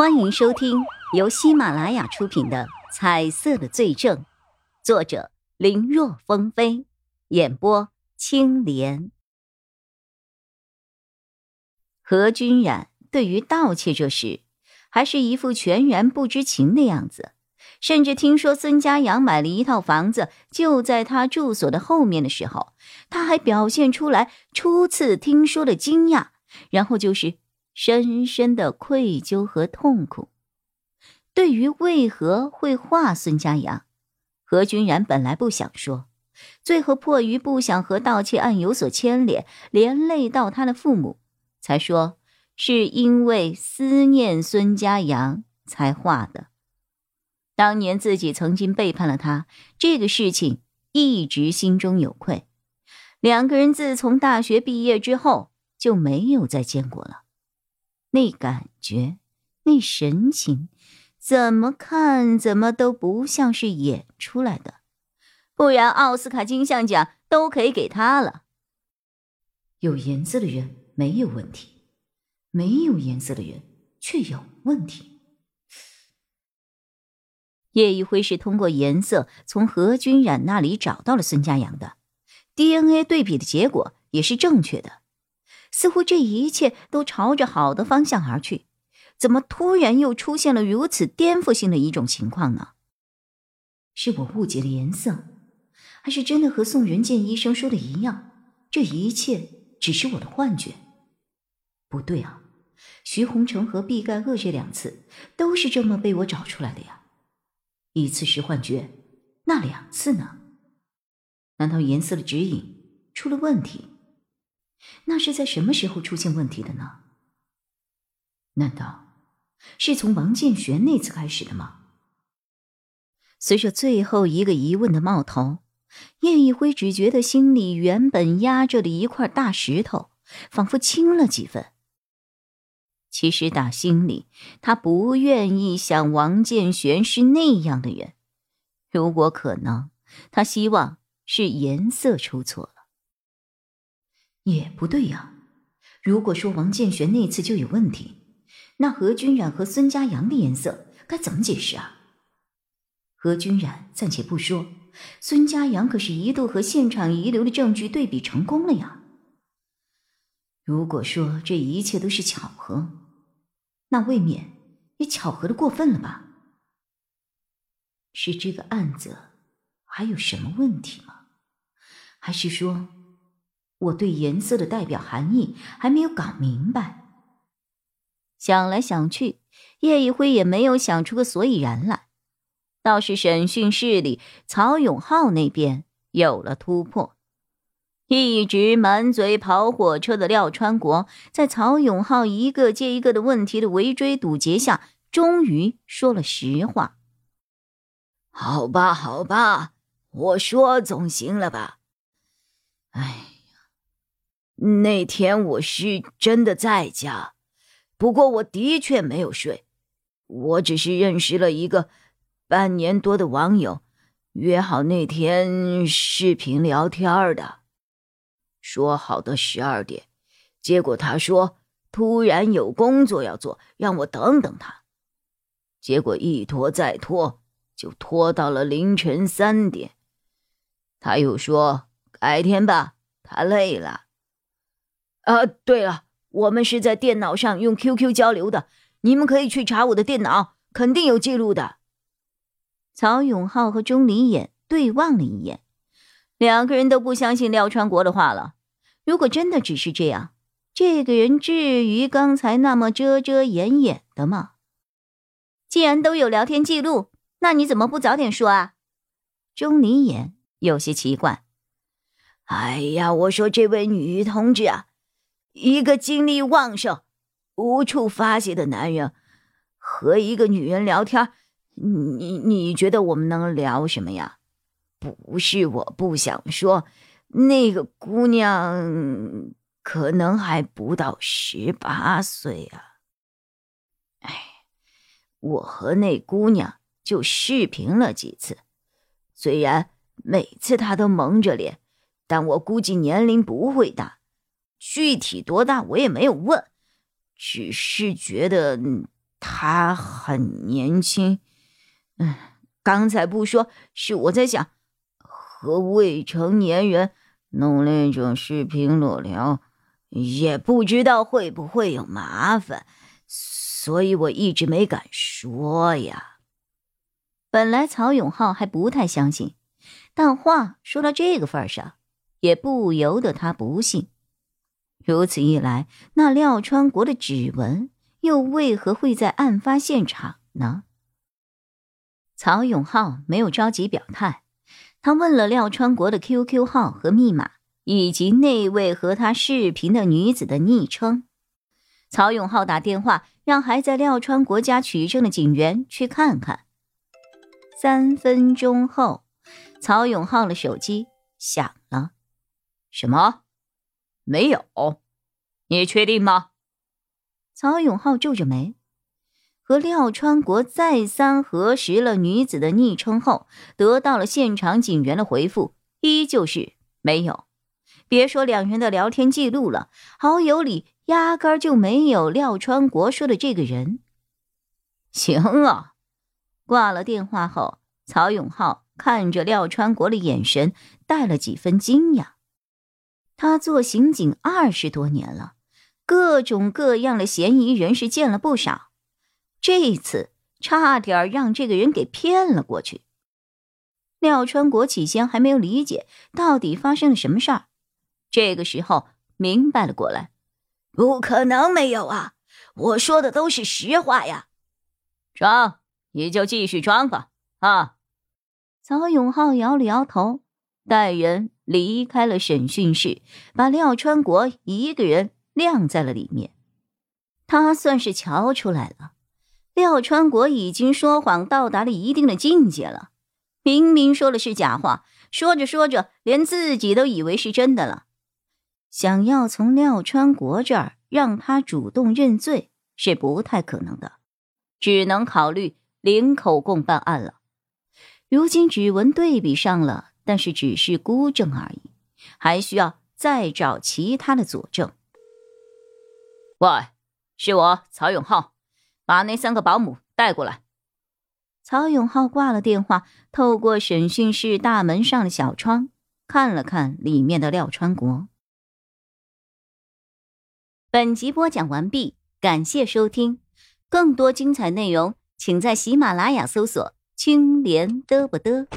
欢迎收听由喜马拉雅出品的《彩色的罪证》，作者林若风飞，演播青莲。何君染对于盗窃这事，还是一副全然不知情的样子，甚至听说孙家阳买了一套房子就在他住所的后面的时候，他还表现出来初次听说的惊讶，然后就是。深深的愧疚和痛苦。对于为何会画孙家阳，何君然本来不想说，最后迫于不想和盗窃案有所牵连，连累到他的父母，才说是因为思念孙家阳才画的。当年自己曾经背叛了他，这个事情一直心中有愧。两个人自从大学毕业之后就没有再见过了。那感觉，那神情，怎么看怎么都不像是演出来的，不然奥斯卡金像奖都可以给他了。有颜色的人没有问题，没有颜色的人却有问题。叶一辉是通过颜色从何君染那里找到了孙家阳的，DNA 对比的结果也是正确的。似乎这一切都朝着好的方向而去，怎么突然又出现了如此颠覆性的一种情况呢？是我误解了颜色，还是真的和宋仁健医生说的一样？这一切只是我的幻觉？不对啊，徐洪成和毕盖厄这两次都是这么被我找出来的呀。一次是幻觉，那两次呢？难道颜色的指引出了问题？那是在什么时候出现问题的呢？难道是从王建玄那次开始的吗？随着最后一个疑问的冒头，叶一辉只觉得心里原本压着的一块大石头，仿佛轻了几分。其实打心里，他不愿意想王建玄是那样的人。如果可能，他希望是颜色出错了。也不对呀，如果说王建玄那次就有问题，那何君染和孙家阳的颜色该怎么解释啊？何君染暂且不说，孙家阳可是一度和现场遗留的证据对比成功了呀。如果说这一切都是巧合，那未免也巧合的过分了吧？是这个案子还有什么问题吗？还是说？我对颜色的代表含义还没有搞明白。想来想去，叶一辉也没有想出个所以然来。倒是审讯室里，曹永浩那边有了突破。一直满嘴跑火车的廖川国，在曹永浩一个接一个的问题的围追堵截下，终于说了实话：“好吧，好吧，我说总行了吧？哎。”那天我是真的在家，不过我的确没有睡。我只是认识了一个半年多的网友，约好那天视频聊天的，说好的十二点，结果他说突然有工作要做，让我等等他。结果一拖再拖，就拖到了凌晨三点。他又说改天吧，他累了。啊，对了，我们是在电脑上用 QQ 交流的，你们可以去查我的电脑，肯定有记录的。曹永浩和钟离眼对望了一眼，两个人都不相信廖川国的话了。如果真的只是这样，这个人至于刚才那么遮遮掩掩的吗？既然都有聊天记录，那你怎么不早点说啊？钟离眼有些奇怪。哎呀，我说这位女同志啊。一个精力旺盛、无处发泄的男人和一个女人聊天，你你觉得我们能聊什么呀？不是我不想说，那个姑娘可能还不到十八岁啊。哎，我和那姑娘就视频了几次，虽然每次她都蒙着脸，但我估计年龄不会大。具体多大我也没有问，只是觉得他很年轻。嗯，刚才不说是我在想，和未成年人弄那种视频裸聊，也不知道会不会有麻烦，所以我一直没敢说呀。本来曹永浩还不太相信，但话说到这个份上，也不由得他不信。如此一来，那廖川国的指纹又为何会在案发现场呢？曹永浩没有着急表态，他问了廖川国的 QQ 号和密码，以及那位和他视频的女子的昵称。曹永浩打电话让还在廖川国家取证的警员去看看。三分钟后，曹永浩的手机响了。什么？没有，你确定吗？曹永浩皱着眉，和廖川国再三核实了女子的昵称后，得到了现场警员的回复，依旧是没有。别说两人的聊天记录了，好友里压根就没有廖川国说的这个人。行啊，挂了电话后，曹永浩看着廖川国的眼神带了几分惊讶。他做刑警二十多年了，各种各样的嫌疑人是见了不少，这次差点让这个人给骗了过去。廖川国起先还没有理解到底发生了什么事儿，这个时候明白了过来，不可能没有啊！我说的都是实话呀。装，你就继续装吧。啊！曹永浩摇了摇头，带人。离开了审讯室，把廖川国一个人晾在了里面。他算是瞧出来了，廖川国已经说谎到达了一定的境界了。明明说的是假话，说着说着，连自己都以为是真的了。想要从廖川国这儿让他主动认罪是不太可能的，只能考虑零口供办案了。如今指纹对比上了。但是只是孤证而已，还需要再找其他的佐证。喂，是我曹永浩，把那三个保姆带过来。曹永浩挂了电话，透过审讯室大门上的小窗看了看里面的廖川国。本集播讲完毕，感谢收听，更多精彩内容请在喜马拉雅搜索“青莲嘚不嘚”。